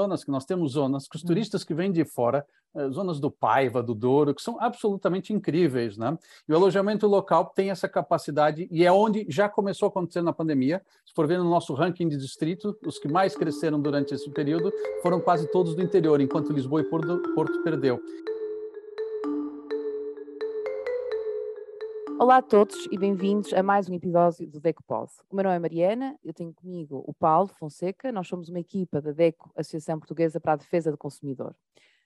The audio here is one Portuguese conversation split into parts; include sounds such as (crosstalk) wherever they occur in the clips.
zonas que nós temos zonas que os hum. turistas que vêm de fora, eh, zonas do Paiva, do Douro, que são absolutamente incríveis, né? E o alojamento local tem essa capacidade e é onde já começou a acontecer na pandemia. Se for ver no nosso ranking de distrito, os que mais cresceram durante esse período foram quase todos do interior, enquanto Lisboa e Porto, Porto perdeu. Olá a todos e bem-vindos a mais um episódio do DECOPOD. O meu nome é Mariana, eu tenho comigo o Paulo Fonseca, nós somos uma equipa da DECO, Associação Portuguesa para a Defesa do Consumidor.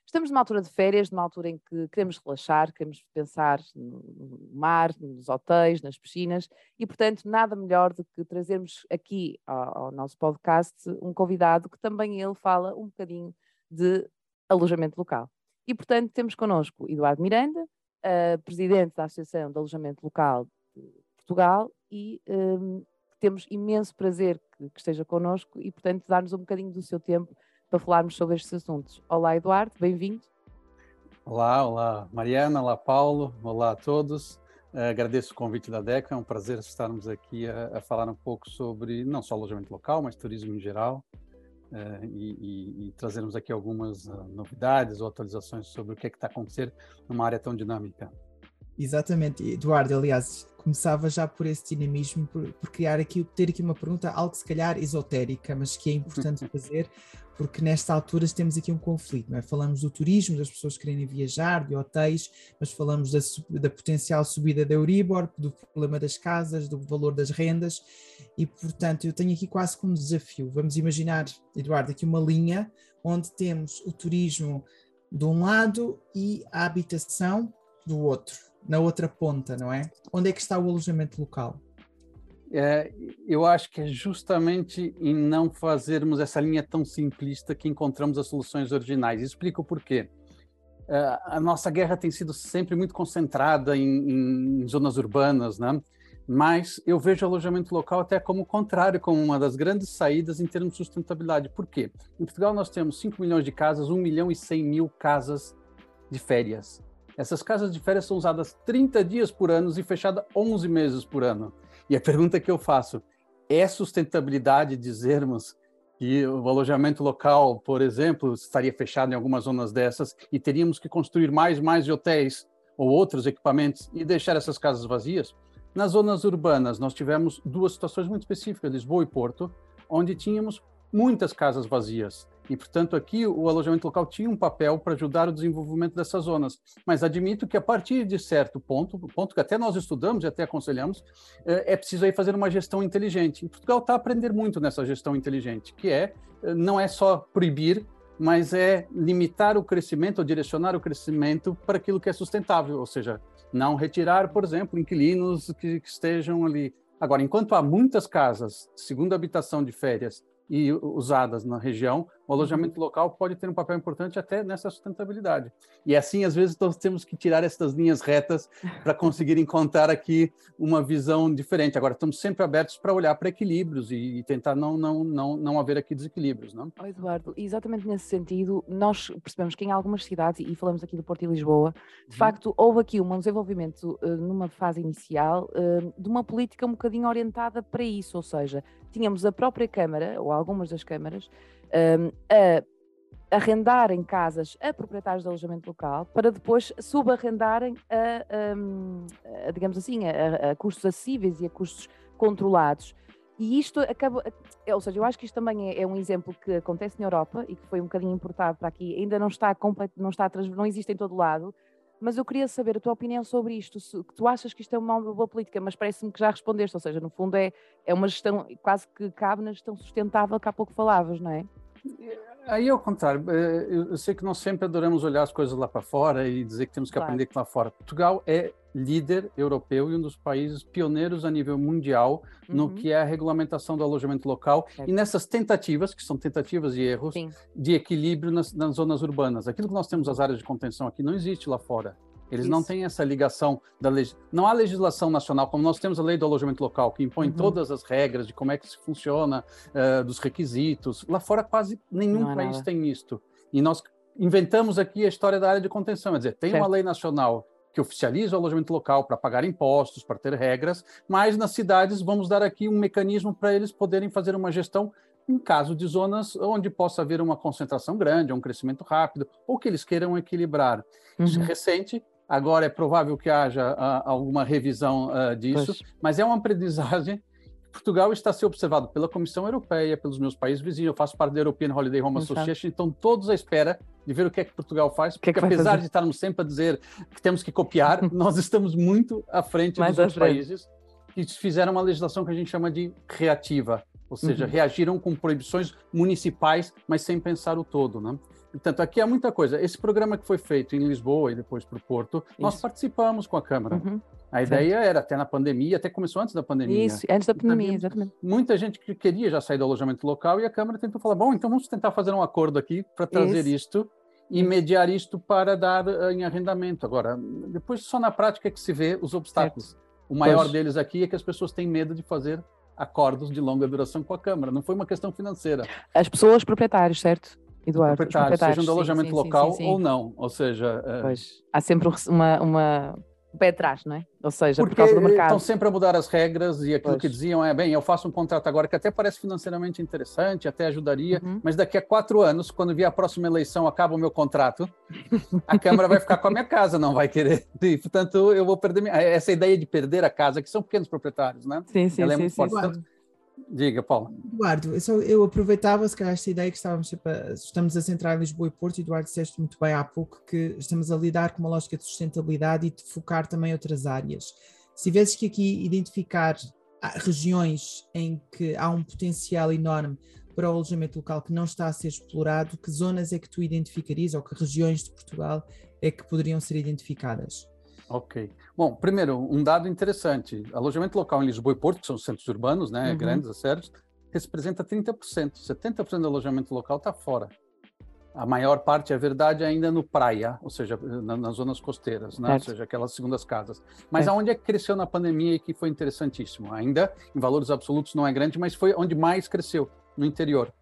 Estamos numa altura de férias, numa altura em que queremos relaxar, queremos pensar no mar, nos hotéis, nas piscinas e, portanto, nada melhor do que trazermos aqui ao, ao nosso podcast um convidado que também ele fala um bocadinho de alojamento local. E, portanto, temos connosco Eduardo Miranda, uh, presidente da Associação de Alojamento Local de Portugal e um, temos imenso prazer que, que esteja connosco e, portanto, dar-nos um bocadinho do seu tempo para falarmos sobre estes assuntos. Olá, Eduardo, bem-vindo. Olá, olá, Mariana, olá, Paulo, olá a todos. Agradeço o convite da DECA, é um prazer estarmos aqui a, a, falar um pouco sobre não só alojamento local, mas turismo em geral. Uh, e, e, trazermos aqui algumas uh, novidades ou atualizações sobre o que é está acontecendo numa área tão dinâmica. Exatamente, Eduardo, aliás, começava já por esse dinamismo, por, por, criar aqui, ter aqui uma pergunta, algo se calhar esotérica, mas que é importante fazer, porque nesta altura temos aqui um conflito, é? Falamos do turismo, das pessoas querendo viajar, de hotéis, mas falamos da, da potencial subida da Euribor, do problema das casas, do valor das rendas, e portanto eu tenho aqui quase como um desafio. Vamos imaginar, Eduardo, aqui uma linha onde temos o turismo de um lado e a habitação do outro, na outra ponta, não é? Onde é que está o alojamento local? É, eu acho que é justamente em não fazermos essa linha tão simplista que encontramos as soluções originais. Explico por quê. É, a nossa guerra tem sido sempre muito concentrada em, em, zonas urbanas, né? Mas eu vejo alojamento local até como contrário, como uma das grandes saídas em termos de sustentabilidade. Por quê? Em Portugal nós temos 5 milhões de casas, 1 milhão e 100 mil casas de férias. Essas casas de férias são usadas 30 dias por ano e fechadas 11 meses por ano. E a pergunta que eu faço, é sustentabilidade dizermos que o alojamento local, por exemplo, estaria fechado em algumas zonas dessas e teríamos que construir mais mais hotéis ou outros equipamentos e deixar essas casas vazias? Nas zonas urbanas, nós tivemos duas situações muito específicas, Lisboa e Porto, onde tínhamos muitas casas vazias. E, portanto, aqui o alojamento local tinha um papel para ajudar o desenvolvimento dessas zonas. Mas admito que, a partir de certo ponto, ponto que até nós estudamos e até aconselhamos, é preciso aí fazer uma gestão inteligente. E Portugal está a aprender muito nessa gestão inteligente, que é não é só proibir, mas é limitar o crescimento ou direcionar o crescimento para aquilo que é sustentável, ou seja, não retirar, por exemplo, inquilinos que, que estejam ali. Agora, enquanto há muitas casas, segundo habitação de férias, e usadas na região, o alojamento uhum. local pode ter um papel importante até nessa sustentabilidade. E assim, às vezes, nós temos que tirar essas linhas retas (laughs) para conseguir encontrar aqui uma visão diferente. Agora, estamos sempre abertos para olhar para equilíbrios e, e, tentar não, não, não, não haver aqui desequilíbrios. Não? Oh, Eduardo, exatamente nesse sentido, nós percebemos que em algumas cidades, e falamos aqui do Porto e Lisboa, de uhum. facto, houve aqui um desenvolvimento uh, numa fase inicial uh, de uma política um bocadinho orientada para isso, ou seja, tínhamos a própria Câmara, ou algumas das câmaras, um, a arrendarem casas a proprietários de alojamento local para depois subarrendarem a, a, a digamos assim, a, a, custos acessíveis e a custos controlados. E isto acaba, ou seja, eu acho que isto também é, é, um exemplo que acontece na Europa e que foi um bocadinho importado para aqui, ainda não está completo, não está não existe em todo lado, mas eu queria saber a tua opinião sobre isto, se, que tu achas que isto é uma boa política, mas parece-me que já respondeste, ou seja, no fundo é, é uma gestão, quase que cabe na gestão sustentável que há pouco falavas, não é? Aí ao contrário, eh, eu sei que nós sempre adoramos olhar as coisas lá para fora e dizer que temos que claro. aprender lá fora. Portugal é líder europeu e um dos países pioneiros a nível mundial uhum. no que é a regulamentação do alojamento local e nessas tentativas, que são tentativas e erros, Sim. de equilíbrio nas, nas, zonas urbanas. Aquilo que nós temos as áreas de contenção aqui não existe lá fora. Eles Isso. não têm essa ligação da leg... não há legislação nacional como nós temos a lei do alojamento local que impõe uhum. todas as regras de como é que se funciona, uh, dos requisitos. Lá fora quase nenhum é país nada. tem isto. E nós inventamos aqui a história da área de contenção, quer dizer, tem certo. uma lei nacional que oficializa o alojamento local para pagar impostos, para ter regras, mas nas cidades vamos dar aqui um mecanismo para eles poderem fazer uma gestão em caso de zonas onde possa haver uma concentração grande, um crescimento rápido, ou que eles queiram equilibrar. Uhum. Isso é recente, agora é provável que haja uh, alguma revisão uh, disso, pois. mas é uma aprendizagem. Portugal está a ser observado pela Comissão Europeia, pelos meus países vizinhos. Eu faço parte da European Holiday Home Association, então todos à espera de ver o que é que Portugal faz, porque que é que apesar de estarmos sempre a dizer que temos que copiar, (laughs) nós estamos muito à frente Mais dos outros frente. países que fizeram uma legislação que a gente chama de reativa, ou seja, uhum. reagiram com proibições municipais, mas sem pensar o todo, né? Portanto, aqui há muita coisa. Esse programa que foi feito em Lisboa e depois para o Porto, Isso. nós participamos com a Câmara. Uhum. A ideia era até na pandemia, até começou antes da pandemia. Isso, antes da pandemia, exatamente. Muita gente que queria já sair do alojamento local e a Câmara tentou falar: bom, então vamos tentar fazer um acordo aqui para trazer Isso. isto e mediar isto para dar uh, em arrendamento. Agora, depois só na prática é que se vê os obstáculos. Certo. O maior pois. deles aqui é que as pessoas têm medo de fazer acordos de longa duração com a Câmara. Não foi uma questão financeira. As pessoas proprietários, certo? Eduardo, proprietários, sejam de alojamento sim, local sim, sim, ou não. Ou seja, eh, pois. há sempre uma, uma o pé atrás, não é? Ou seja, Porque por causa do mercado. Estão sempre a mudar as regras e aquilo pois. que diziam é, bem, eu faço um contrato agora que até parece financeiramente interessante, até ajudaria, uhum. mas daqui a quatro anos, quando vier a próxima eleição, acaba o meu contrato, a Câmara vai ficar com a minha casa, não vai querer. (laughs) E, portanto, eu vou perder minha... essa ideia de perder a casa, que são pequenos proprietários, né? Sim, sim, Ela é sim, sim. Diga, Paulo. Eduardo, eu, só, eu aproveitava, se calhar, esta ideia que estávamos estamos a centrar Lisboa e Porto, e Eduardo disseste muito bem há pouco que estamos a lidar com uma lógica de sustentabilidade e de focar também outras áreas. Se tivesses que aqui identificar ah, regiões em que há um potencial enorme para o alojamento local que não está a ser explorado, que zonas é que tu identificarias ou que regiões de Portugal é que poderiam ser identificadas? Ok. Bom, primeiro, um dado interessante. Alojamento local em Lisboa e Porto, que são centros urbanos, né, uhum. grandes, sérios, representa 30%. 70% do alojamento local está fora. A maior parte, é verdade, ainda no praia, ou seja, na, nas zonas costeiras, né? ou seja, aquelas segundas casas. Mas é. aonde é que cresceu na pandemia e que foi interessantíssimo? Ainda, em valores absolutos, não é grande, mas foi onde mais cresceu, no interior.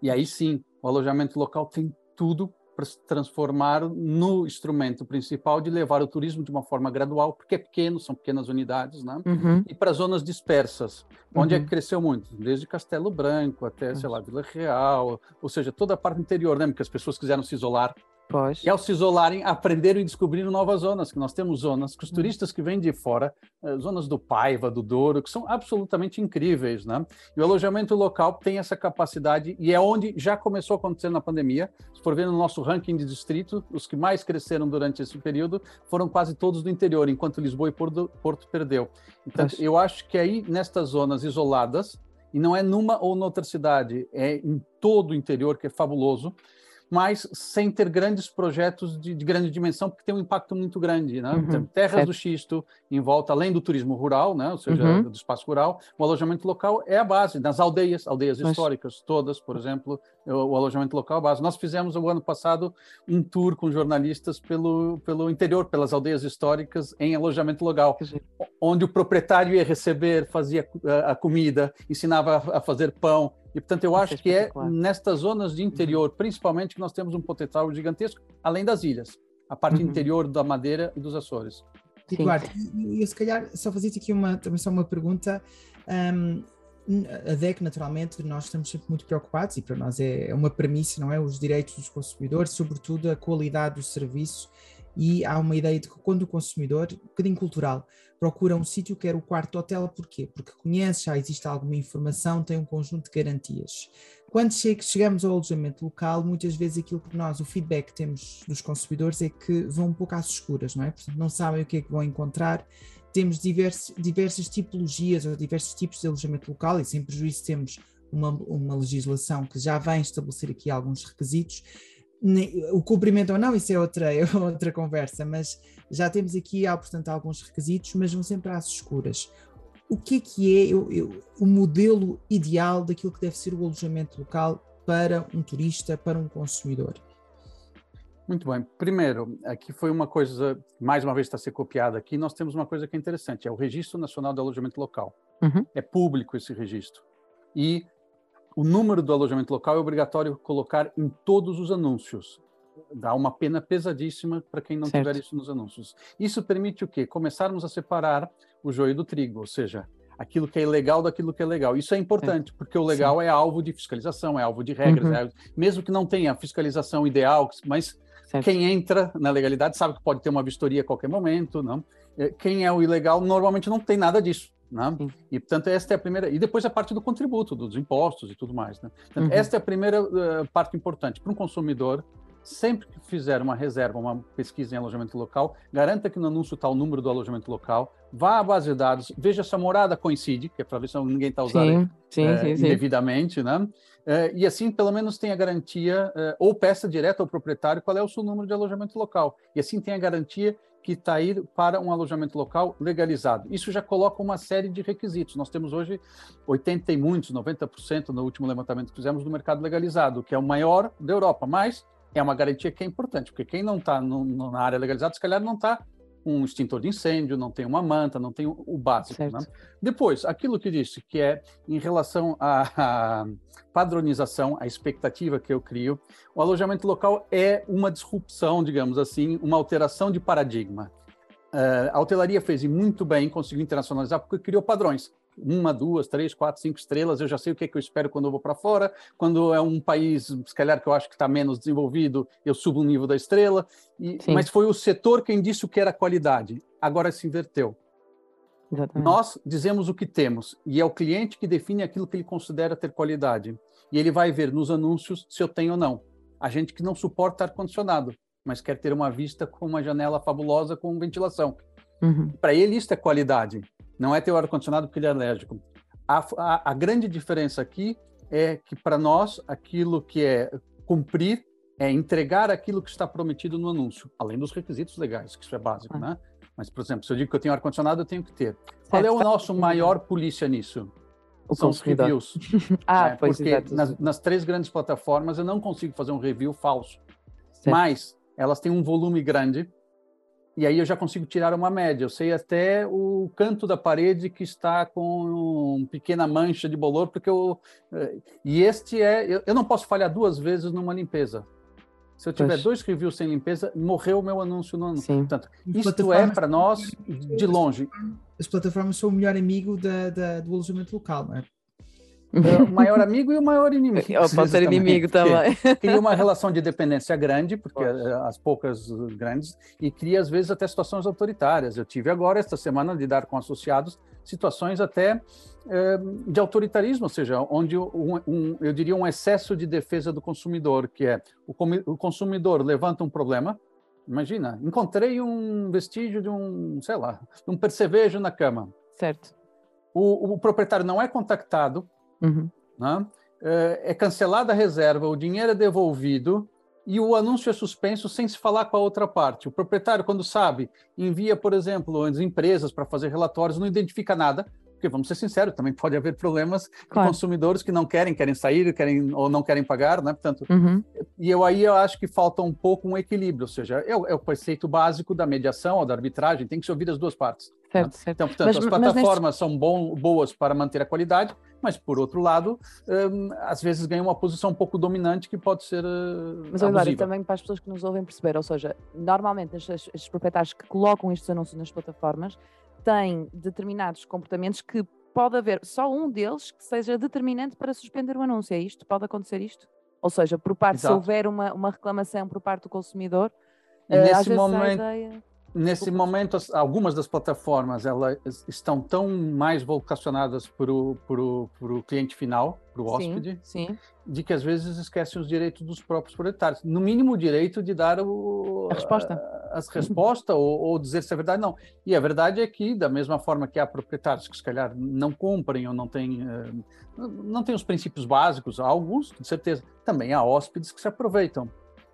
E aí sim, o alojamento local tem tudo para se transformar no instrumento principal de levar o turismo de uma forma gradual, porque é pequeno, são pequenas unidades, né? Uhum. E para zonas dispersas, onde uhum. é que cresceu muito? Desde Castelo Branco até, sei lá, Vila Real, ou seja, toda a parte interior, né? Porque as pessoas quiseram se isolar Pois. E ao se isolarem, aprenderam e descobriram novas zonas, que nós temos zonas que os hum. turistas que vêm de fora, eh, zonas do Paiva, do Douro, que são absolutamente incríveis, né? E o alojamento local tem essa capacidade e é onde já começou a acontecer na pandemia. Se for ver no nosso ranking de distrito, os que mais cresceram durante esse período foram quase todos do interior, enquanto Lisboa e Porto, Porto perdeu. Então, pois. eu acho que aí, nestas zonas isoladas, e não é numa ou noutra cidade, é em todo o interior, que é fabuloso, mas sem ter grandes projetos de, de grande dimensão, porque tem um impacto muito grande. Né? Uhum, terras certo. do xisto em volta, além do turismo rural, né? ou seja, uhum. do espaço rural, o alojamento local é a base. Nas aldeias, aldeias mas... históricas todas, por exemplo, o, alojamento local é a base. Nós fizemos, o ano passado, um tour com jornalistas pelo, pelo interior, pelas aldeias históricas, em alojamento local, onde o proprietário ia receber, fazia a, a comida, ensinava a fazer pão, e, portanto, eu acho que é nestas zonas de interior, principalmente, que nós temos um potencial gigantesco, além das ilhas, a parte uhum. interior da Madeira e dos Açores. Eduardo, e eu se calhar só fazia aqui uma, também só uma pergunta. Um, a DEC, naturalmente, nós estamos sempre muito preocupados e para nós é, é uma premissa, não é? Os direitos dos consumidores, sobretudo a qualidade do serviço e há uma ideia de que quando o consumidor, um bocadinho cultural, procura um sítio, quer o quarto hotel, porquê? Porque conhece, já existe alguma informação, tem um conjunto de garantias. Quando chegamos ao alojamento local, muitas vezes aquilo que nós, o feedback que temos dos consumidores é que vão um pouco às escuras, não é? Portanto, não sabem o que é que vão encontrar. Temos diversos, diversas tipologias ou diversos tipos de alojamento local e sem prejuízo temos uma, uma legislação que já vem estabelecer aqui alguns requisitos o cumprimento ou não, isso é outra, (laughs) é outra conversa, mas já temos aqui, há, portanto, alguns requisitos, mas vão sempre às escuras. O que é que é eu, eu, o modelo ideal daquilo que deve ser o alojamento local para um turista, para um consumidor? Muito bem. Primeiro, aqui foi uma coisa, mais uma vez está a ser copiada aqui, nós temos uma coisa que é interessante, é o Registro Nacional de Alojamento Local. Uhum. É público esse registro. E o número do alojamento local é obrigatório colocar em todos os anúncios. Dá uma pena pesadíssima para quem não certo. tiver isso nos anúncios. Isso permite o quê? Começarmos a separar o joio do trigo, ou seja, aquilo que é ilegal daquilo que é legal. Isso é importante, porque o legal Sim. é alvo de fiscalização, é alvo de regras, uhum. é, mesmo que não tenha fiscalização ideal, mas certo. quem entra na legalidade sabe que pode ter uma vistoria a qualquer momento, não? É, quem é o ilegal normalmente não tem nada disso. Né? E, portanto, esta é a primeira. E depois a parte do contributo, dos impostos e tudo mais. Né? Portanto, uhum. Esta é a primeira uh, parte importante. Para um consumidor, sempre que fizer uma reserva, uma pesquisa em alojamento local, garanta que no anúncio está o número do alojamento local, vá à base de dados, veja se a morada coincide, que é para ver se ninguém está usando sim, é, sim, sim, indevidamente, né? É, e assim, pelo menos, tem a garantia, é, ou peça direto ao proprietário qual é o seu número de alojamento local. E assim tem a garantia que está aí para um alojamento local legalizado. Isso já coloca uma série de requisitos. Nós temos hoje 80 e muitos, 90% no último levantamento que fizemos do mercado legalizado, que é o maior da Europa, mas é uma garantia que é importante, porque quem não está na área legalizada, se calhar não está um extintor de incêndio, não tem uma manta, não tem o, básico. Né? Depois, aquilo que disse, que é em relação à, à, padronização, a expectativa que eu crio, o alojamento local é uma disrupção, digamos assim, uma alteração de paradigma. Uh, a hotelaria fez muito bem, conseguiu internacionalizar, porque criou padrões uma, duas, três, quatro, cinco estrelas, eu já sei o que, é que eu espero quando eu vou para fora. Quando é um país, se calhar, que eu acho que está menos desenvolvido, eu subo o nível da estrela. E, mas foi o setor quem disse o que era qualidade. Agora se inverteu. Exatamente. Nós dizemos o que temos e é o cliente que define aquilo que ele considera ter qualidade. E ele vai ver nos anúncios se eu tenho ou não. A gente que não suporta ar-condicionado, mas quer ter uma vista com uma janela fabulosa com ventilação. Uhum. Para ele, isso é qualidade. Não é ter o ar-condicionado porque ele é alérgico. A, a, a grande diferença aqui é que, para nós, aquilo que é cumprir é entregar aquilo que está prometido no anúncio, além dos requisitos legais, que isso é básico, ah. né? Mas, por exemplo, se eu digo que eu tenho ar-condicionado, eu tenho que ter. Certo. Qual é o nosso maior polícia nisso? O São os reviews. (laughs) ah, é, pois Porque nas, nas, três grandes plataformas eu não consigo fazer um review falso. Certo. Mas elas têm um volume grande e aí eu já consigo tirar uma média. Eu sei até o canto da parede que está com uma pequena mancha de bolor, porque eu. Eh, e este é. Eu não posso falhar duas vezes numa limpeza. Se eu tiver Poxa. dois reviews sem limpeza, morreu o meu anúncio no anúncio. Sim. Portanto, isto é para nós de longe. As plataformas são o melhor amigo da, da, do alojamento local, não é? É o maior amigo e o maior inimigo. Pode ser inimigo também. Cria uma relação de dependência grande, porque as poucas grandes, e cria às vezes até situações autoritárias. Eu tive agora, esta semana, lidar com associados, situações até eh, de autoritarismo, ou seja, onde um, um, eu diria um excesso de defesa do consumidor, que é o, o consumidor levanta um problema, imagina, encontrei um vestígio de um, sei lá, um percevejo na cama. Certo. O, o proprietário não é contactado, Uhum. Né? É, é cancelada a reserva, o dinheiro é devolvido e o anúncio é suspenso sem se falar com a outra parte. O proprietário, quando sabe, envia, por exemplo, as empresas para fazer relatórios, não identifica nada, porque vamos ser sinceros, também pode haver problemas claro. de consumidores que não querem, querem sair, querem ou não querem pagar, né? Portanto, uhum. e eu aí eu acho que falta um pouco um equilíbrio, ou seja, é o, é o preceito básico da mediação ou da arbitragem, tem que se ouvir as duas partes. Certo, né? certo. Então, portanto, mas, as plataformas nesse... são bom, boas para manter a qualidade, mas por outro lado, um, às vezes ganham uma posição um pouco dominante que pode ser. Uh, mas agora também para as pessoas que nos ouvem perceber, ou seja, normalmente estes, estes proprietários que colocam estes anúncios nas plataformas têm determinados comportamentos que pode haver só um deles que seja determinante para suspender o anúncio. É isto? Pode acontecer isto? Ou seja, por parte, Exato. se houver uma, uma reclamação por parte do consumidor, e nesse momento, ideia... Nesse momento, algumas das plataformas elas estão tão mais vocacionadas para o cliente final, para o hóspede, sim, sim. de que às vezes esquecem os direitos dos próprios proprietários. No mínimo, o direito de dar o, a resposta, a, a resposta ou, ou, dizer se é verdade não. E a verdade é que, da mesma forma que há proprietários que se calhar não cumprem ou não têm, eh, não têm os princípios básicos, há alguns, com certeza, também há hóspedes que se aproveitam.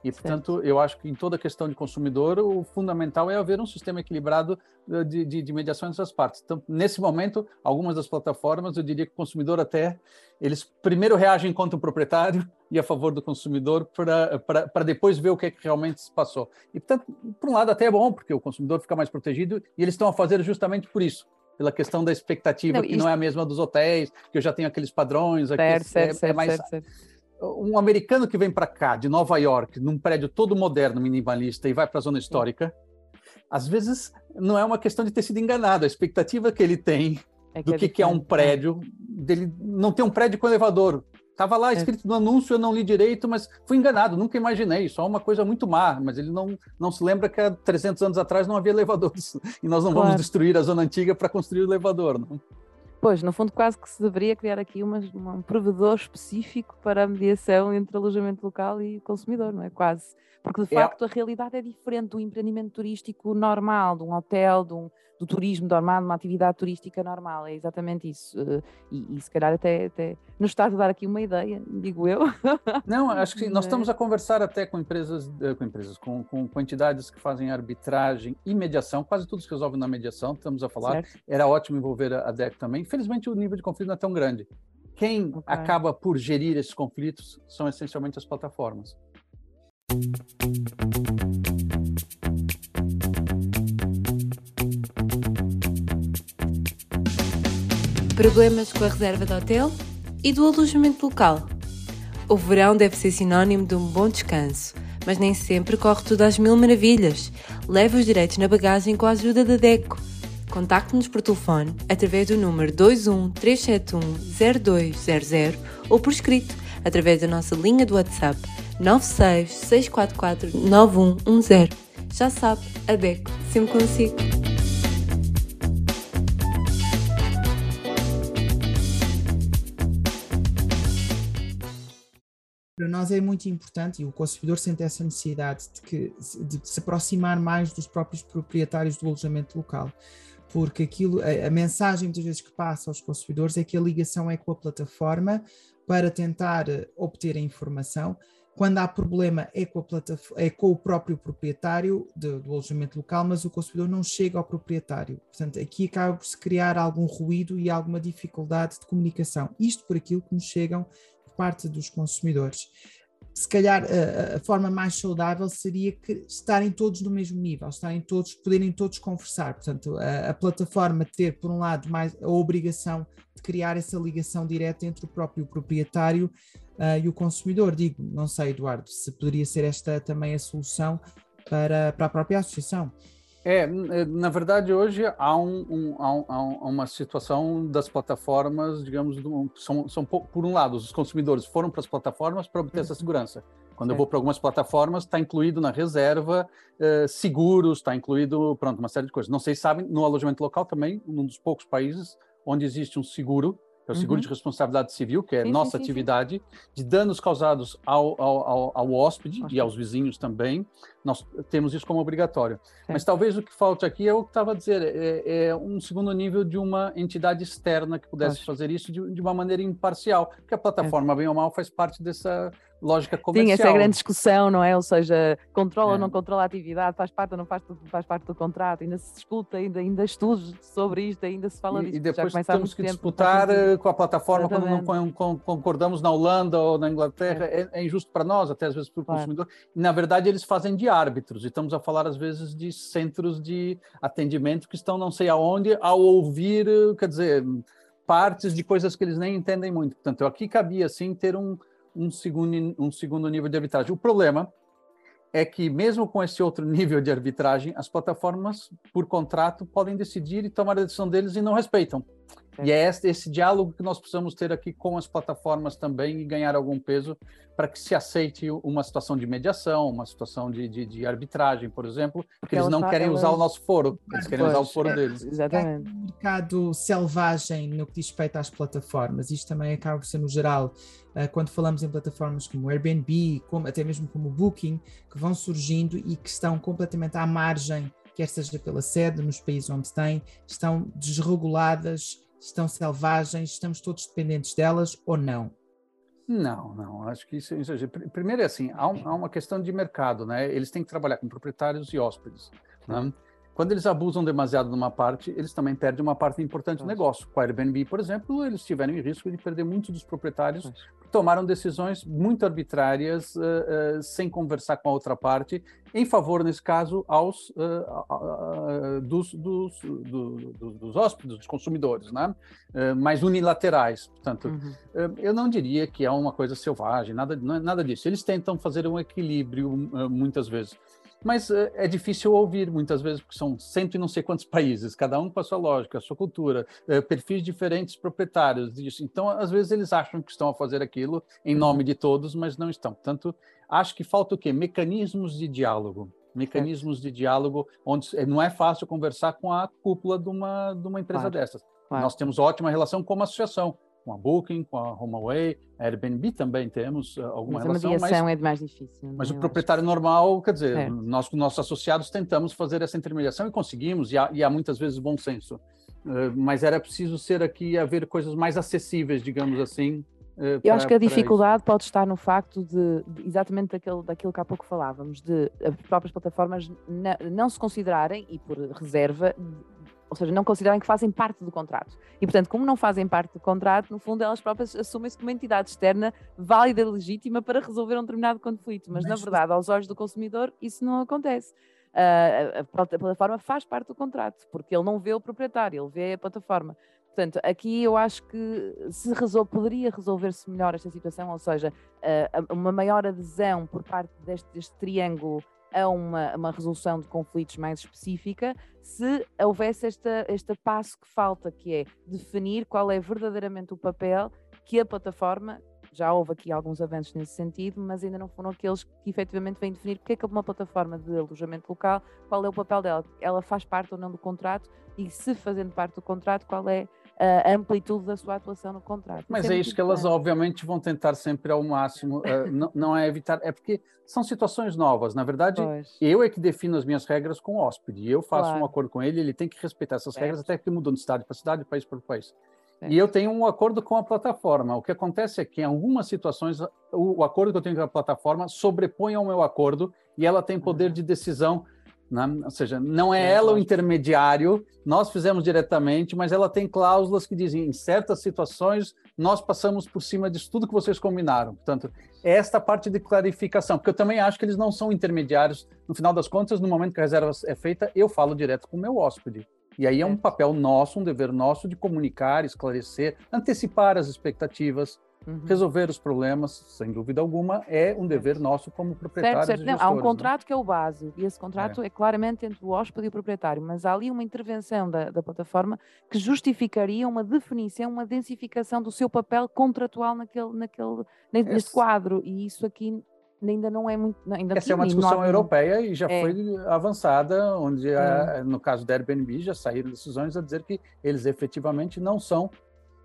E, portanto, certo. eu acho que em toda questão de consumidor, o fundamental é haver um sistema equilibrado eh, de, de, de mediação entre as partes. Então, nesse momento, algumas das plataformas, eu diria que o consumidor até, eles primeiro reagem contra o proprietário (laughs) e a favor do consumidor para depois ver o que, é que realmente se passou. E, portanto, por um lado até é bom, porque o consumidor fica mais protegido e eles estão a fazer justamente por isso pela questão da expectativa, não, que isso... não é a mesma dos hotéis, que eu já tenho aqueles padrões, aqui certo, é, certo, é, certo, é mais... Certo, certo um americano que vem para cá, de Nova York, num prédio todo moderno, minimalista, e vai para a zona histórica, às vezes não é uma questão de ter sido enganado. A expectativa que ele tem é do que, que é um prédio, dele não ter um prédio com elevador. Estava lá escrito no anúncio, eu não li direito, mas fui enganado, nunca imaginei. Só uma coisa muito má, mas ele não, não se lembra que há 300 anos atrás não havia elevadores. (laughs) E nós não claro. vamos destruir a zona antiga para construir o elevador. Não? Pois, no fundo, quase que se deveria criar aqui uma, um provedor específico para a mediação entre alojamento local e consumidor, não é? Quase. Porque, de é. facto, a realidade é diferente do empreendimento turístico normal, de um hotel, de um, do turismo normal, de uma atividade turística normal. É exatamente isso. Eh, e, e se calhar até, até nos está a dar aqui uma ideia, digo eu. (laughs) Não, acho que nós estamos a conversar até com empresas, eh, com empresas, com, com, com entidades que fazem arbitragem e mediação, quase tudo se resolve na mediação, estamos a falar. Certo. Era ótimo envolver a DEC também. Infelizmente, o nível de conflito não é tão grande. Quem okay. acaba por gerir esses conflitos são essencialmente as plataformas. Problemas com a reserva de hotel e do alojamento local. O verão deve ser sinónimo de um bom descanso, mas nem sempre corre tudo às mil maravilhas. Leve os direitos na bagagem com a ajuda da DECO. Contacte-nos por telefone através do número 21 371 0200 ou por escrito através da nossa linha do WhatsApp 96 644 9110. Já sabe, a DECO sempre consigo. Para nós é muito importante e o consumidor sente essa necessidade de, que, de se aproximar mais dos próprios proprietários do alojamento local. Porque aquilo, a, a mensagem muitas vezes que passa aos consumidores é que a ligação é com a plataforma para tentar eh, obter a informação. Quando há problema é com, é com o próprio proprietário de, do alojamento local, mas o consumidor não chega ao proprietário. Portanto, aqui acaba por se criar algum ruído e alguma dificuldade de comunicação. Isto por aquilo que nos chegam parte dos consumidores. Se calhar a, forma mais saudável seria que estarem todos no mesmo nível, estarem todos, poderem todos conversar. Portanto, a, a plataforma ter, por um lado, mais a obrigação de criar essa ligação direta entre o próprio proprietário uh, e o consumidor. Digo, não sei, Eduardo, se poderia ser esta também a solução para, para a própria associação. É, é, na verdade, hoje há, um, um, há, uma situação das plataformas, digamos, são, são, por um lado, os consumidores foram para as plataformas para obter essa uhum. segurança. Quando eu vou para algumas plataformas, está incluído na reserva eh, seguros, está incluído, pronto, uma série de coisas. Não sei se sabem, no alojamento local também, um dos poucos países onde existe um seguro é o seguro uhum. de responsabilidade civil, que é sim, nossa sim, atividade, sim. de danos causados ao, ao, ao, ao hóspede e aos vizinhos também. Nós temos isso como obrigatório. Mas talvez o que falte aqui é o que estava a dizer, é, é, um segundo nível de uma entidade externa que pudesse Nossa. fazer isso de, de, uma maneira imparcial, porque a plataforma, é. bem ou mal, faz parte dessa lógica comercial. Sim, essa é a grande discussão, não é? Ou seja, controla é. ou não controla a atividade, faz parte ou não faz, faz parte do contrato, ainda se discuta, ainda, ainda estudos sobre isto, ainda se fala e, disso. E depois temos que tempo, disputar eh, com a plataforma Exatamente. quando não concordamos na Holanda ou na Inglaterra, é, é injusto para nós, até às vezes para o claro. consumidor. E, na verdade, eles fazem de árbitros, e estamos a falar às vezes de centros de atendimento que estão não sei aonde ao ouvir, quer dizer, partes de coisas que eles nem entendem muito. Portanto, aqui cabia, sim, ter um um segundo, um segundo nível de arbitragem. O problema é que, mesmo com esse outro (laughs) nível de arbitragem, as plataformas, por contrato, podem decidir e tomar a decisão deles e não respeitam. E é esse, esse, diálogo que nós precisamos ter aqui com as plataformas também e ganhar algum peso para que se aceite uma situação de mediação, uma situação de, de, de arbitragem, por exemplo, porque eles não querem usar o nosso foro, eles querem pois, usar o foro é, deles. Exatamente. É um mercado selvagem no que diz respeito às plataformas, isto também acaba por ser no geral, eh, quando falamos em plataformas como Airbnb, como, até mesmo como Booking, que vão surgindo e que estão completamente à margem quer seja pela sede, nos países onde têm, estão desreguladas, estão selvagens, estamos todos dependentes delas ou não? Não, não, acho que isso, isso primeiro é assim, há, um, há, uma questão de mercado, né? Eles têm que trabalhar com proprietários e hóspedes. Né? Quando eles abusam demasiado numa parte, eles também perdem uma parte importante do negócio. Com a Airbnb, por exemplo, eles tiveram em risco de perder muitos dos proprietários que tomaram decisões muito arbitrárias, uh, uh, sem conversar com a outra parte, em favor, nesse caso, aos uh, dos, dos, do, do, dos hóspedes, dos consumidores, né? mais unilaterais. Portanto, uhum. eu não diria que é uma coisa selvagem, nada, é nada disso. Eles tentam fazer um equilíbrio muitas vezes. Mas uh, é difícil ouvir muitas vezes, porque são cento e não sei quantos (laughs) países, cada um com a sua lógica, a sua cultura, uh, perfis diferentes proprietários disso. Então, às vezes, eles acham que estão a fazer aquilo em nome de todos, mas não estão. Portanto, acho que falta o quê? Mecanismos de diálogo. Mecanismos de diálogo, onde não é fácil conversar com a cúpula de uma, de uma empresa claro. dessas. Claro. Nós temos ótima relação como associação com a Booking, com a HomeAway, a Airbnb também temos uh, alguma mas relação. A mediação mas, é mais difícil. Mas o proprietário acho. normal, quer dizer, é. nós com nossos associados tentamos fazer essa intermediação e conseguimos, e há, e há muitas vezes bom senso. Uh, mas era preciso ser aqui haver coisas mais acessíveis, digamos assim. Uh, Eu acho que a dificuldade pode estar no facto de, de, exatamente daquilo, daquilo que há pouco falávamos, de as próprias plataformas não se considerarem, e por reserva, ou seja, não considerem que fazem parte do contrato. E, portanto, como não fazem parte do contrato, no fundo elas próprias assumem-se como entidade externa válida e legítima para resolver um determinado conflito. Mas, na verdade, aos olhos do consumidor, isso não acontece. Uh, a, a plataforma faz parte do contrato, porque ele não vê o proprietário, ele vê a plataforma. Portanto, aqui eu acho que se resol poderia resolver-se melhor esta situação, ou seja, uh, uma maior adesão por parte deste, deste triângulo a uma, uma resolução de conflitos mais específica se houvesse esta, este passo que falta, que é definir qual é verdadeiramente o papel que a plataforma, já houve aqui alguns avanços nesse sentido, mas ainda não foram aqueles que efetivamente vêm definir porque é que uma plataforma de alojamento local, qual é o papel dela, ela faz parte ou não do contrato e se fazendo parte do contrato, qual é a amplitude da sua atuação no contrato. Mas é, é isso que elas, obviamente, vão tentar sempre ao máximo. Uh, (laughs) não, não, é evitar, é porque são situações novas. Na verdade, pois. eu é que defino as minhas regras com o hóspede. Eu faço claro. um acordo com ele, ele tem que respeitar essas regras, até que mudou de cidade para cidade, país para país. E eu tenho um acordo com a plataforma. O que acontece é que, em algumas situações, o, o acordo que eu tenho com a plataforma sobrepõe ao meu acordo e ela tem poder de decisão né? Ou seja, não é ela o intermediário, nós fizemos diretamente, mas ela tem cláusulas que dizem, em certas situações, nós passamos por cima disso tudo que vocês combinaram. Portanto, esta parte de clarificação, porque eu também acho que eles não são intermediários. No final das contas, no momento que a reserva é feita, eu falo direto com o meu hóspede. E aí é um papel nosso, um dever nosso de comunicar, esclarecer, antecipar as expectativas, Uhum. Resolver os problemas, sem dúvida alguma, é um dever nosso como proprietários certo, certo. Não, há um né? contrato né? que é o base, e esse contrato é. é. claramente entre o hóspede e o proprietário, mas há ali uma intervenção da, da plataforma que justificaria uma definição, uma densificação do seu papel contratual naquele, naquele, neste esse... quadro, e isso aqui ainda não é muito. Ainda Essa é uma discussão não, europeia e já é. foi avançada, onde, hum. no caso da Airbnb, já saíram decisões a dizer que eles efetivamente não são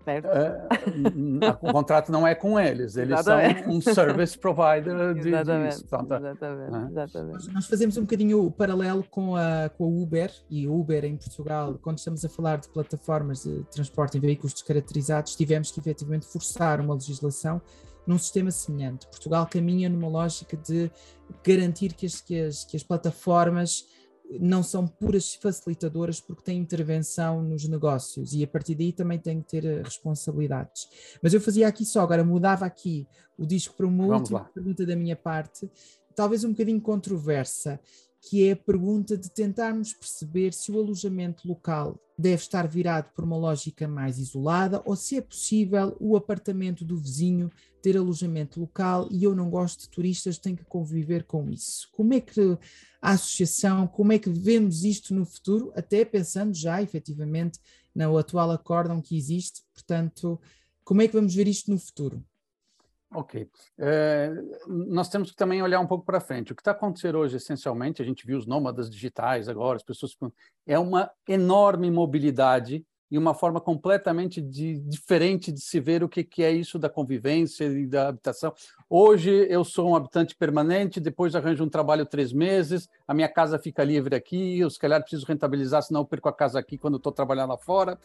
Certo. Uh, o contrato não é com eles, eles exatamente. são um service provider (laughs) de, exatamente, disso. Portanto, exatamente, uh, exatamente. Nós fazemos um bocadinho o paralelo com a, com a Uber, e o Uber em Portugal, quando estamos a falar de plataformas de transporte em veículos descaracterizados, tivemos que efetivamente forçar uma legislação num sistema semelhante. Portugal caminha numa lógica de garantir que as, que as, que as plataformas não são puras facilitadoras porque têm intervenção nos negócios e a partir daí também têm que ter eh, responsabilidades. Mas eu fazia aqui só, agora mudava aqui o disco para uma Vamos última lá. pergunta da minha parte, talvez um bocadinho controversa, que é a pergunta de tentarmos perceber se o alojamento local deve estar virado por uma lógica mais isolada ou se é possível o apartamento do vizinho ter alojamento local e eu não gosto de turistas, tenho que conviver com isso. Como é que a associação, como é que vemos isto no futuro, até pensando já efetivamente no atual acórdão que existe, portanto, como é que vamos ver isto no futuro? Ok. É, nós temos que também olhar um pouco para frente. O que está acontecendo hoje, essencialmente, a gente viu os nômadas digitais agora, as pessoas. É uma enorme mobilidade e uma forma completamente de, diferente de se ver o que, que é isso da convivência e da habitação. Hoje eu sou um habitante permanente, depois arranjo um trabalho três meses, a minha casa fica livre aqui, eu se calhar preciso rentabilizar, senão eu perco a casa aqui quando estou trabalhando lá fora.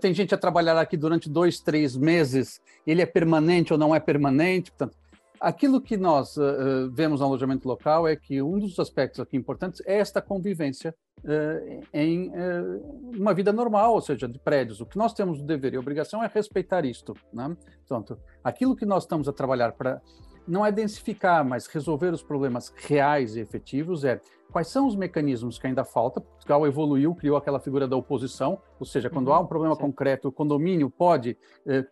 Tem gente a trabalhar aqui durante dois, três meses, ele é permanente ou não é permanente, portanto, Aquilo que nós uh, vemos no alojamento local é que um dos aspectos aqui importantes é esta convivência uh, em uh, uma vida normal, ou seja, de prédios. O que nós temos o dever e a obrigação é respeitar isto. Né? Portanto, aquilo que nós estamos a trabalhar para não é densificar, mas resolver os problemas reais e efetivos é quais são os mecanismos que ainda falta. Portugal evoluiu, criou aquela figura da oposição, ou seja, quando uhum, há um problema sim. concreto, o condomínio pode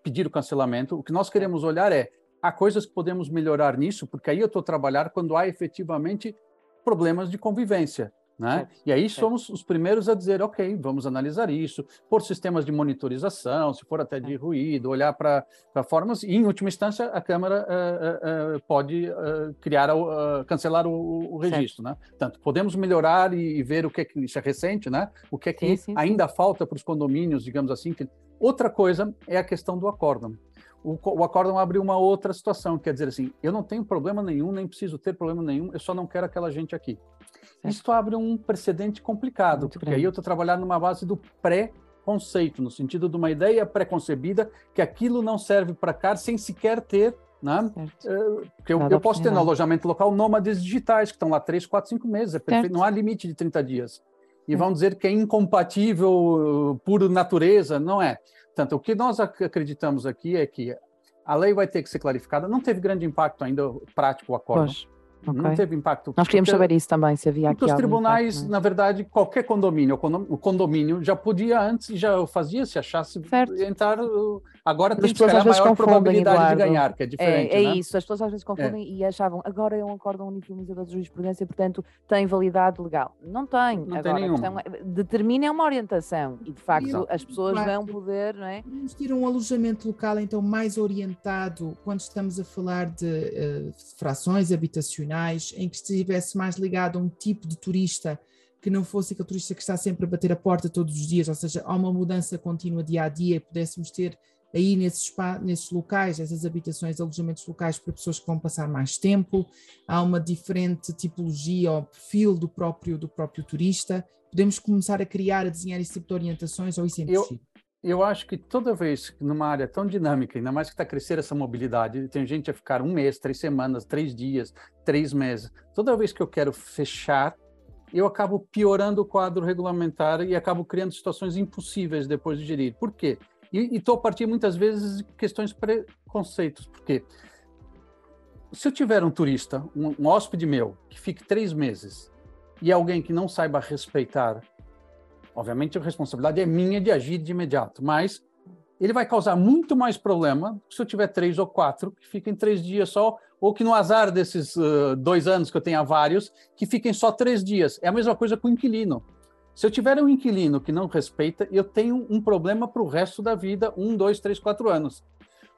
pedir o cancelamento. O que nós queremos olhar é há coisas que podemos melhorar nisso, porque aí eu estou trabalhar quando há efetivamente problemas de convivência. Né? E aí somos os primeiros a dizer, ok, vamos analisar isso, por sistemas de monitorização, se for até de ruído, olhar para formas, e em última instância a Câmara uh, uh, pode uh, criar, cancelar o, o registro. Né? Portanto, podemos melhorar e, e, ver o que é que, isso é recente, né? o que é que sim, sim, ainda sim. falta para os condomínios, digamos assim. Que... Outra coisa é a questão do acórdão o, o acórdão abre uma outra situação, quer dizer assim, eu não tenho problema nenhum, nem preciso ter problema nenhum, eu só não quero aquela gente aqui. Isso abre um precedente complicado, Muito porque grande. aí eu estou trabalhando numa base do pré-conceito, no sentido de uma ideia pré-concebida que aquilo não serve para cá sem sequer ter né? Uh, porque eu, eu posso ter no alojamento local nômades digitais, que estão lá 3, 4, 5 meses, é não há limite de 30 dias. E vão dizer que é incompatível por natureza, não é. Portanto, o que nós acreditamos aqui é que a lei vai ter que ser clarificada. Não teve grande impacto ainda prático o acordo. Pois. Okay. Não teve impacto. Nós queríamos saber isso também, se havia aqui Porque os tribunais, impacto, é? na verdade, qualquer condomínio, o condomínio já podia antes, já fazia, se achasse certo. entrar Agora tem que a maior probabilidade Eduardo. de ganhar, que é diferente. É, é né? isso, as pessoas às vezes confundem é. e achavam agora é um acórdão uniformizador de jurisprudência, portanto tem validade legal. Não tem. Não agora, tem nenhuma. É, determina uma orientação e de facto Exato. as pessoas claro. vão poder, não é? Vamos ter um alojamento local então mais orientado quando estamos a falar de uh, frações habitacionais, em que estivesse mais ligado a um tipo de turista que não fosse aquele turista que está sempre a bater a porta todos os dias, ou seja, há uma mudança contínua dia a dia, pudéssemos ter aí nesses, nesses locais, essas habitações, alojamentos locais para pessoas que vão passar mais tempo, há uma diferente tipologia ou perfil do próprio, do próprio turista. Podemos começar a criar, a desenhar esse tipo de orientações ou isso é impossível? Eu, eu acho que toda vez que numa área tão dinâmica, ainda mais que está crescendo essa mobilidade, tem gente a ficar um mês, três semanas, três dias, três meses. Toda vez que eu quero fechar, eu acabo piorando o quadro regulamentar e acabo criando situações impossíveis depois de gerir. Por quê? E estou a partir muitas vezes de questões preconceitos, porque se eu tiver um turista, um, um hóspede meu, que fique três meses, e alguém que não saiba respeitar, obviamente a responsabilidade é minha de agir de imediato, mas ele vai causar muito mais problema se eu tiver três ou quatro que fiquem três dias só, ou que no azar desses uh, dois anos que eu tenha vários, que fiquem só três dias. É a mesma coisa com o inquilino. Se eu tiver um inquilino que não respeita, eu tenho um problema para o resto da vida, um, dois, três, quatro anos.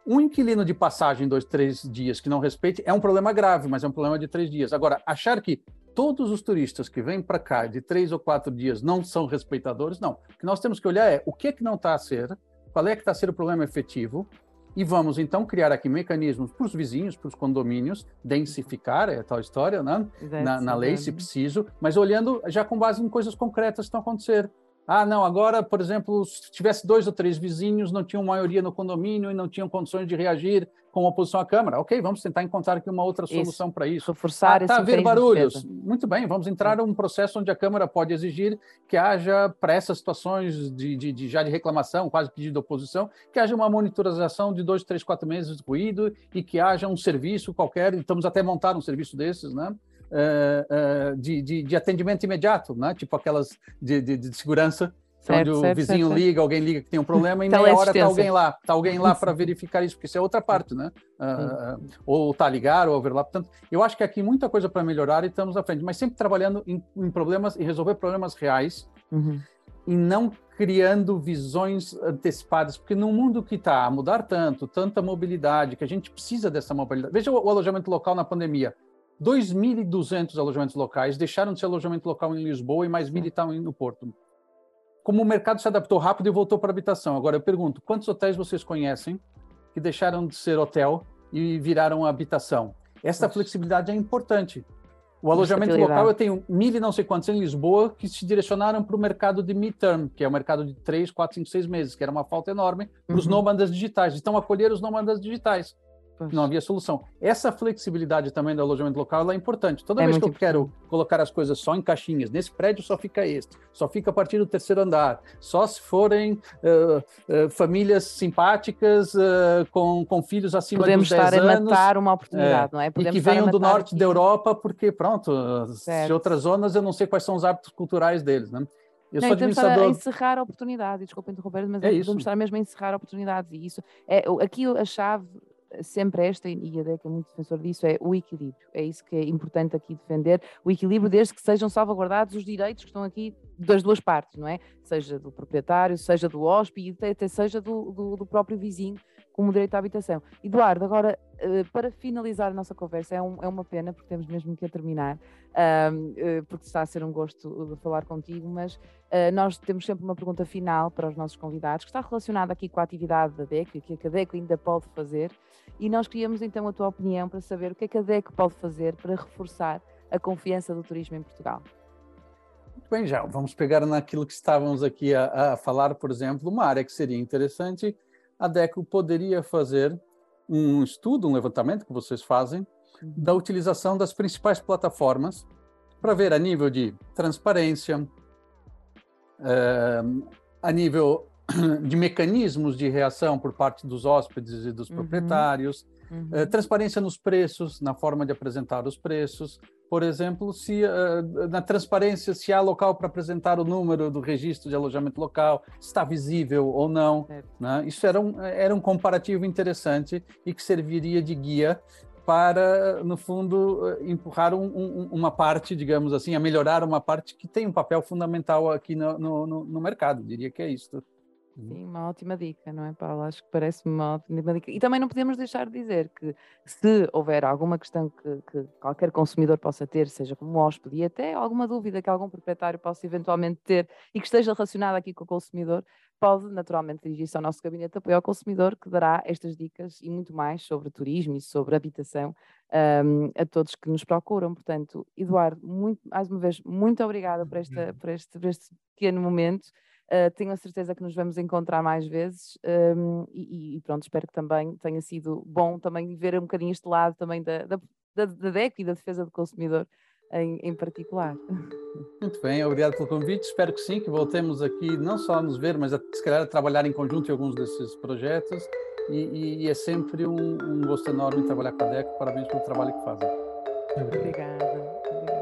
Um inquilino de passagem, dois, três dias que não respeite, é um problema grave, mas é um problema de três dias. Agora, achar que todos os turistas que vêm para cá de três ou quatro dias não são respeitadores, não. O que nós temos que olhar é o que é que não está a ser, qual é que está a ser o problema efetivo, e vamos então criar aqui mecanismos para os vizinhos, para os condomínios, densificar, é a tal história, né? Na, na lei, se preciso, mas olhando já com base em coisas concretas que estão acontecendo. Ah, não, agora, por exemplo, se tivesse dois ou três vizinhos, não tinham maioria no condomínio e não tinham condições de reagir com oposição à Câmara. Ok, vamos tentar encontrar aqui uma outra solução para isso. Reforçar ah, a haver barulhos. Muito bem, vamos entrar num processo onde a Câmara pode exigir que haja, para essas situações de, de, de, já de reclamação, quase pedido de oposição, que haja uma monitorização de dois, três, quatro meses de ruído e que haja um serviço qualquer, estamos até montar um serviço desses, né? Uh, uh, de, de, de, atendimento imediato, né? tipo aquelas de, de, de segurança, certo, onde certo, o vizinho certo, liga, alguém liga que tem um problema e meia hora está alguém lá, está alguém lá para verificar isso, porque isso é outra parte, né? Uh, ou tá ligar, ou overlap. Portanto, eu acho que aqui muita coisa para melhorar e estamos à frente, mas sempre trabalhando em, em problemas e resolver problemas reais. Uhum. E não criando visões antecipadas, porque no mundo que está a mudar tanto, tanta mobilidade, que a gente precisa dessa mobilidade. Veja o, o alojamento local na pandemia. 2.200 alojamentos locais deixaram de ser alojamento local em Lisboa e mais mil estavam no Porto. Como o mercado se adaptou rápido e voltou para a habitação. Agora eu pergunto, quantos hotéis vocês conhecem que deixaram de ser hotel e viraram habitação? Essa flexibilidade é importante. O alojamento local, eu tenho mil e não sei quantos em Lisboa que se direcionaram para o mercado de midterm, que é o mercado de três, quatro, cinco, seis meses, que era uma falta enorme para os uhum. nômadas digitais. Então, acolher os nômadas digitais. Não havia solução. Essa flexibilidade também do alojamento local é importante. Toda é vez que eu importante. quero colocar as coisas só em caixinhas, nesse prédio só fica este, só fica a partir do terceiro andar, só se forem uh, uh, famílias simpáticas uh, com, com filhos acima Podemos dos 10 anos. Podemos estar a matar uma oportunidade, não é? Podemos e que venham do norte aqui. da Europa, porque, pronto, certo. de outras zonas eu não sei quais são os hábitos culturais deles, né? Eu não, sou administrador... a encerrar oportunidades, desculpa interromper, mas é podemos estar mesmo a encerrar oportunidades e isso é aqui a chave sempre esta, e a DEC é muito defensor disso, é o equilíbrio. É isso que é importante aqui defender, o equilíbrio desde que sejam salvaguardados os direitos que estão aqui das duas partes, não é? Seja do proprietário, seja do hóspede até seja do, do, do próprio vizinho como direito à habitação. Eduardo, agora, eh, para finalizar a nossa conversa, é, um, é uma pena, porque temos mesmo que a terminar, uh, porque está a ser um gosto falar contigo, mas uh, nós temos sempre uma pergunta final para os nossos convidados, que está relacionada aqui com a atividade da DECO e que a DECO ainda pode fazer, e nós queríamos então a tua opinião para saber o que é que a DECO pode fazer para reforçar a confiança do turismo em Portugal. Muito bem, já vamos pegar naquilo que estávamos aqui a, a falar, por exemplo, uma área que seria interessante a DECO poderia fazer um estudo, um levantamento que vocês fazem, uhum. da utilização das principais plataformas para ver a nível de transparência, eh, a nível (clears throat) de mecanismos de reação por parte dos hóspedes e dos uhum. proprietários, uhum. Eh, transparência nos preços, na forma de apresentar os preços, por exemplo, se uh, na transparência se há local para apresentar o número do registro de alojamento local, está visível ou não. É. Né? Isso era um, era um comparativo interessante e que serviria de guia para, no fundo, eh, empurrar um, um, uma parte, digamos assim, a melhorar uma parte que tem um papel fundamental aqui no, no, no mercado. Diria que é isso. Uhum. Sim, uma ótima dica, não é, Paulo? Acho que parece-me uma ótima dica. E também não podemos deixar de dizer que se houver alguma questão que, que qualquer consumidor possa ter, seja como hóspede, e até alguma dúvida que algum proprietário possa eventualmente ter e que esteja relacionada aqui com o consumidor, pode naturalmente dirigir-se ao nosso gabinete de apoio ao consumidor, que dará estas dicas e muito mais sobre turismo e sobre habitação um, a todos que nos procuram. Portanto, Eduardo, muito, mais uma vez, muito obrigada por, esta, por, este, por este pequeno momento. Uh, tenho a certeza que nos vamos encontrar mais vezes um, e, e, pronto, espero que também tenha sido bom também ver um bocadinho este lado também da, da, da, DEC e da defesa do consumidor em, em, particular. (laughs) Muito bem, obrigado pelo convite. Espero que sim, que voltemos aqui não só a nos ver, mas a, se calhar a trabalhar em conjunto em alguns desses projetos. E, e, e é sempre um, um gosto enorme trabalhar com a DEC. Parabéns pelo trabalho que fazem. Obrigada.